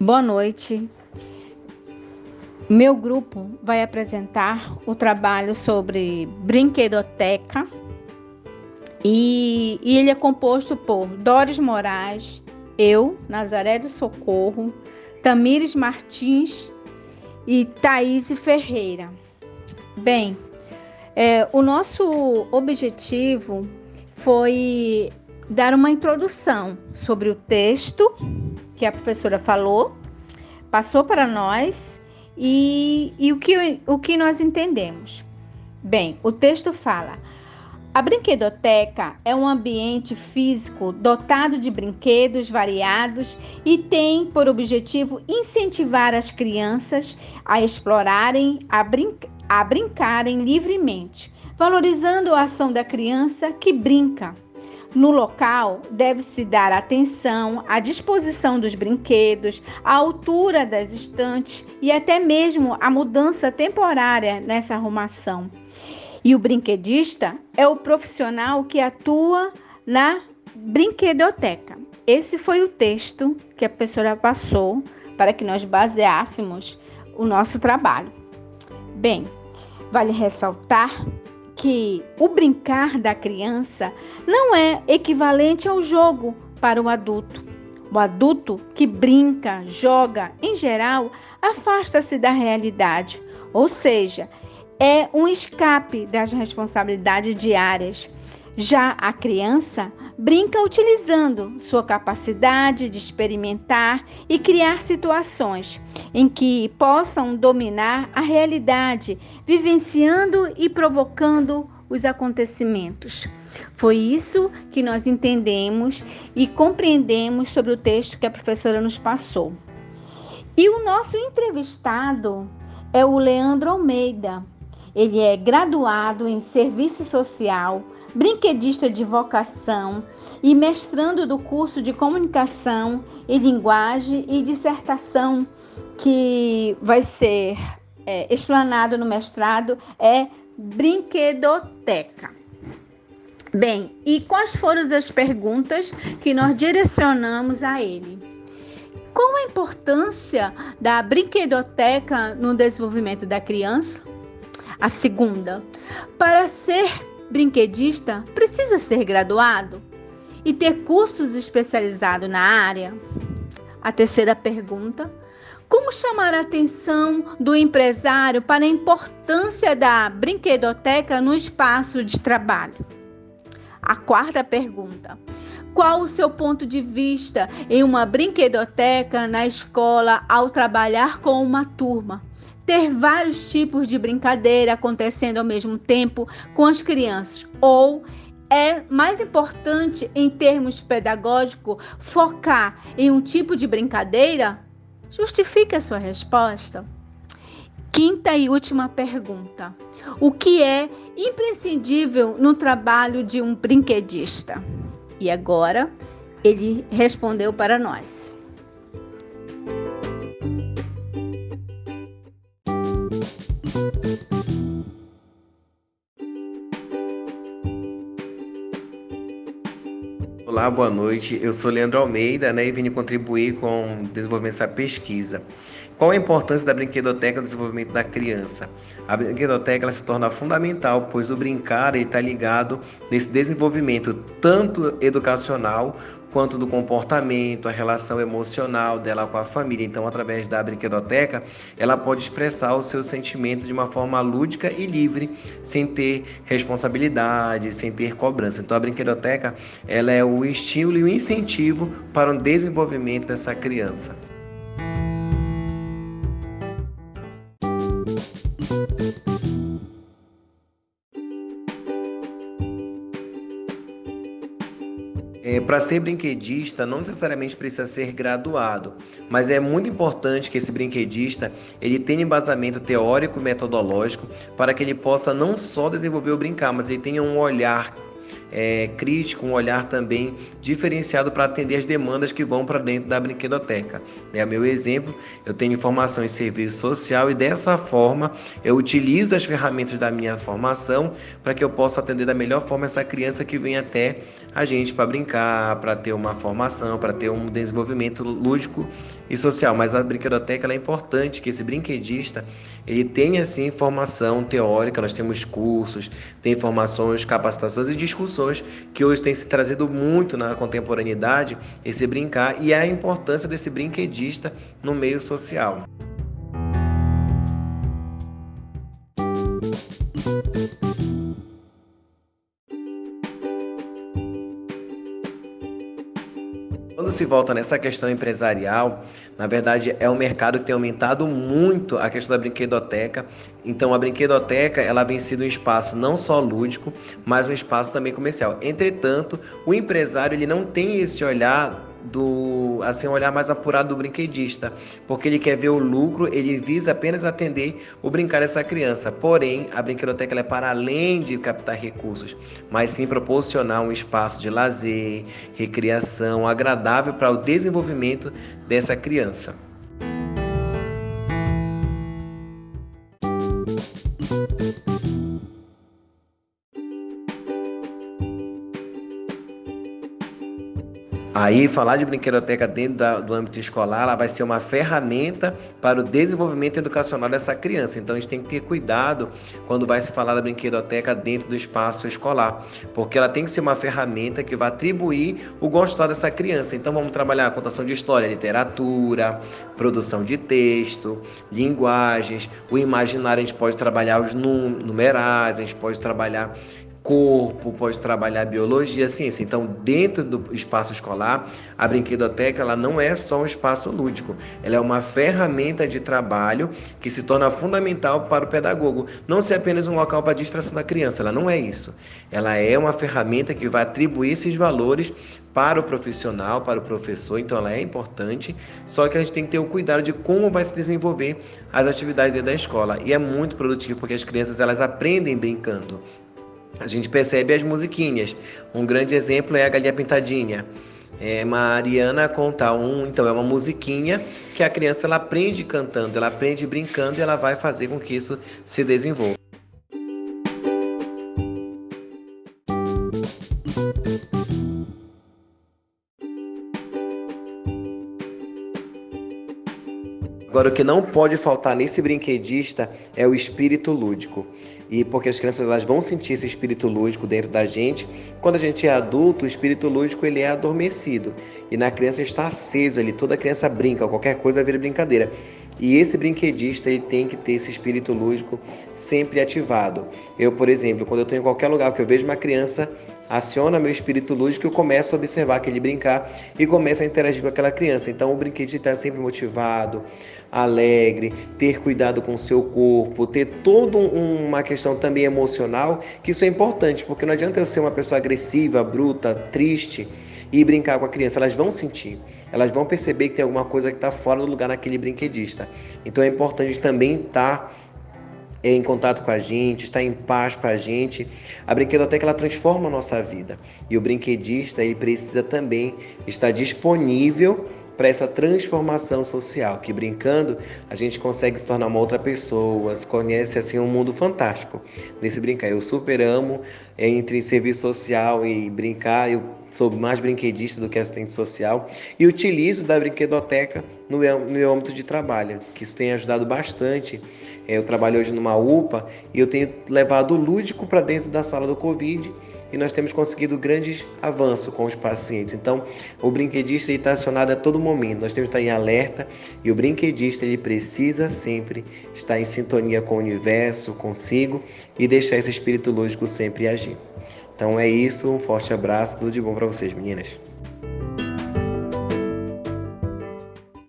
Boa noite. Meu grupo vai apresentar o trabalho sobre brinquedoteca e, e, ele é composto por Doris Moraes, eu, Nazaré do Socorro, Tamires Martins e Thaís Ferreira. Bem, é, o nosso objetivo foi dar uma introdução sobre o texto que a professora falou, passou para nós e, e o, que, o que nós entendemos? Bem, o texto fala: a brinquedoteca é um ambiente físico dotado de brinquedos variados e tem por objetivo incentivar as crianças a explorarem, a, brin a brincarem livremente, valorizando a ação da criança que brinca no local, deve-se dar atenção à disposição dos brinquedos, à altura das estantes e até mesmo à mudança temporária nessa arrumação. E o brinquedista é o profissional que atua na brinquedoteca. Esse foi o texto que a professora passou para que nós baseássemos o nosso trabalho. Bem, vale ressaltar que o brincar da criança não é equivalente ao jogo para o adulto. O adulto que brinca, joga, em geral, afasta-se da realidade, ou seja, é um escape das responsabilidades diárias. Já a criança brinca utilizando sua capacidade de experimentar e criar situações em que possam dominar a realidade vivenciando e provocando os acontecimentos. Foi isso que nós entendemos e compreendemos sobre o texto que a professora nos passou. E o nosso entrevistado é o Leandro Almeida. Ele é graduado em serviço social, brinquedista de vocação e mestrando do curso de comunicação e linguagem e dissertação que vai ser é, explanado no mestrado é brinquedoteca. Bem, e quais foram as perguntas que nós direcionamos a ele? Qual a importância da brinquedoteca no desenvolvimento da criança? A segunda, para ser brinquedista, precisa ser graduado e ter cursos especializados na área? A terceira pergunta, como chamar a atenção do empresário para a importância da brinquedoteca no espaço de trabalho? A quarta pergunta: qual o seu ponto de vista em uma brinquedoteca na escola ao trabalhar com uma turma? Ter vários tipos de brincadeira acontecendo ao mesmo tempo com as crianças ou é mais importante em termos pedagógicos focar em um tipo de brincadeira Justifique a sua resposta. Quinta e última pergunta: O que é imprescindível no trabalho de um brinquedista? E agora ele respondeu para nós. Olá, boa noite. Eu sou Leandro Almeida né, e vim contribuir com o desenvolvimento dessa pesquisa. Qual a importância da brinquedoteca no desenvolvimento da criança? A brinquedoteca se torna fundamental, pois o brincar está ligado nesse desenvolvimento tanto educacional quanto do comportamento, a relação emocional dela com a família. Então, através da brinquedoteca, ela pode expressar o seu sentimento de uma forma lúdica e livre, sem ter responsabilidade, sem ter cobrança. Então, a brinquedoteca ela é o estímulo e o incentivo para o desenvolvimento dessa criança. Para ser brinquedista, não necessariamente precisa ser graduado, mas é muito importante que esse brinquedista ele tenha embasamento teórico e metodológico para que ele possa não só desenvolver o brincar, mas ele tenha um olhar é, crítico, um olhar também diferenciado para atender as demandas que vão para dentro da brinquedoteca. É meu exemplo, eu tenho formação em serviço social e dessa forma eu utilizo as ferramentas da minha formação para que eu possa atender da melhor forma essa criança que vem até a gente para brincar, para ter uma formação, para ter um desenvolvimento lúdico e social. Mas a brinquedoteca é importante que esse brinquedista ele tenha assim formação teórica. Nós temos cursos, tem formações, capacitações e discussões que hoje tem se trazido muito na contemporaneidade esse brincar e a importância desse brinquedista no meio social. Quando se volta nessa questão empresarial, na verdade é um mercado que tem aumentado muito a questão da brinquedoteca. Então a brinquedoteca ela vem sido um espaço não só lúdico, mas um espaço também comercial. Entretanto, o empresário ele não tem esse olhar do assim um olhar mais apurado do brinquedista, porque ele quer ver o lucro, ele visa apenas atender o brincar dessa criança. Porém, a brinquedoteca é para além de captar recursos, mas sim proporcionar um espaço de lazer, recreação agradável para o desenvolvimento dessa criança. Aí, falar de brinquedoteca dentro da, do âmbito escolar, ela vai ser uma ferramenta para o desenvolvimento educacional dessa criança. Então, a gente tem que ter cuidado quando vai se falar da brinquedoteca dentro do espaço escolar, porque ela tem que ser uma ferramenta que vai atribuir o gostar dessa criança. Então, vamos trabalhar a contação de história, literatura, produção de texto, linguagens, o imaginário, a gente pode trabalhar os numerais, a gente pode trabalhar corpo, pode trabalhar biologia, ciência. Então, dentro do espaço escolar, a brinquedoteca ela não é só um espaço lúdico, ela é uma ferramenta de trabalho que se torna fundamental para o pedagogo. Não ser apenas um local para distração da criança, ela não é isso. Ela é uma ferramenta que vai atribuir esses valores para o profissional, para o professor, então ela é importante, só que a gente tem que ter o cuidado de como vai se desenvolver as atividades dentro da escola. E é muito produtivo porque as crianças elas aprendem brincando. A gente percebe as musiquinhas. Um grande exemplo é a Galinha Pintadinha. É, Mariana conta um, então é uma musiquinha que a criança ela aprende cantando, ela aprende brincando e ela vai fazer com que isso se desenvolva. Agora, o que não pode faltar nesse brinquedista é o espírito lúdico. E porque as crianças elas vão sentir esse espírito lúdico dentro da gente. Quando a gente é adulto, o espírito lúdico ele é adormecido. E na criança está aceso ali. Toda criança brinca, qualquer coisa vira brincadeira. E esse brinquedista ele tem que ter esse espírito lúdico sempre ativado. Eu, por exemplo, quando eu estou em qualquer lugar que eu vejo uma criança aciona meu espírito lúdico, eu começo a observar aquele brincar e começo a interagir com aquela criança. Então o brinquedo está sempre motivado, alegre, ter cuidado com o seu corpo, ter toda uma questão também emocional, que isso é importante, porque não adianta eu ser uma pessoa agressiva, bruta, triste e brincar com a criança, elas vão sentir, elas vão perceber que tem alguma coisa que está fora do lugar naquele brinquedista. Então é importante também estar tá em contato com a gente, está em paz com a gente. A brinquedoteca ela transforma a nossa vida. E o brinquedista ele precisa também estar disponível para essa transformação social, que brincando a gente consegue se tornar uma outra pessoa, se conhece assim um mundo fantástico desse brincar. Eu super amo entre serviço social e brincar, eu sou mais brinquedista do que assistente social e utilizo da brinquedoteca no meu âmbito de trabalho, que isso tem ajudado bastante. Eu trabalho hoje numa UPA e eu tenho levado o lúdico para dentro da sala do Covid e nós temos conseguido grandes avanços com os pacientes. Então, o brinquedista está acionado a todo momento, nós temos que estar em alerta e o brinquedista ele precisa sempre estar em sintonia com o universo, consigo e deixar esse espírito lúdico sempre agir. Então é isso, um forte abraço, tudo de bom para vocês, meninas.